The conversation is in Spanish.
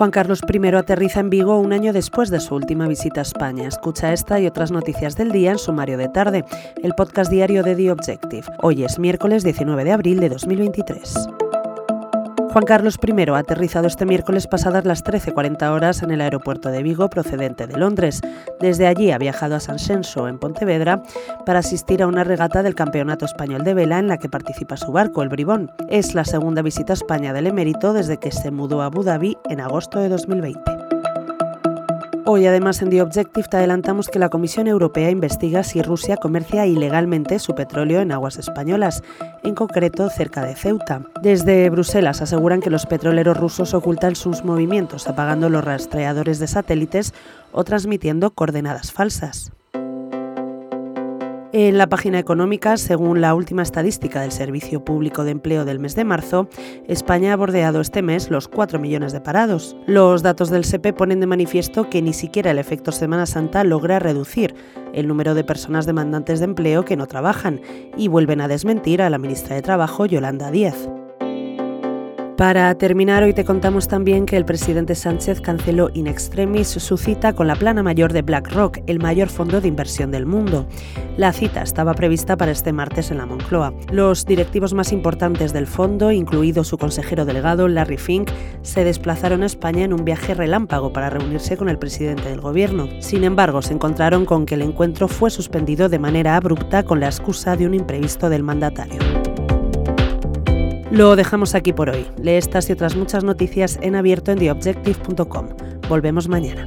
Juan Carlos I aterriza en Vigo un año después de su última visita a España. Escucha esta y otras noticias del día en Sumario de Tarde, el podcast diario de The Objective. Hoy es miércoles 19 de abril de 2023. Juan Carlos I ha aterrizado este miércoles pasadas las 13.40 horas en el aeropuerto de Vigo procedente de Londres. Desde allí ha viajado a San Senso, en Pontevedra, para asistir a una regata del Campeonato Español de Vela en la que participa su barco, el Bribón. Es la segunda visita a España del emérito desde que se mudó a Abu Dhabi en agosto de 2020. Hoy además en The Objective te adelantamos que la Comisión Europea investiga si Rusia comercia ilegalmente su petróleo en aguas españolas, en concreto cerca de Ceuta. Desde Bruselas aseguran que los petroleros rusos ocultan sus movimientos apagando los rastreadores de satélites o transmitiendo coordenadas falsas. En la página económica, según la última estadística del Servicio Público de Empleo del mes de marzo, España ha bordeado este mes los 4 millones de parados. Los datos del SEPE ponen de manifiesto que ni siquiera el efecto Semana Santa logra reducir el número de personas demandantes de empleo que no trabajan y vuelven a desmentir a la ministra de Trabajo, Yolanda Díaz. Para terminar, hoy te contamos también que el presidente Sánchez canceló in extremis su cita con la plana mayor de BlackRock, el mayor fondo de inversión del mundo. La cita estaba prevista para este martes en la Moncloa. Los directivos más importantes del fondo, incluido su consejero delegado Larry Fink, se desplazaron a España en un viaje relámpago para reunirse con el presidente del gobierno. Sin embargo, se encontraron con que el encuentro fue suspendido de manera abrupta con la excusa de un imprevisto del mandatario. Lo dejamos aquí por hoy. Lee estas y otras muchas noticias en abierto en theobjective.com. Volvemos mañana.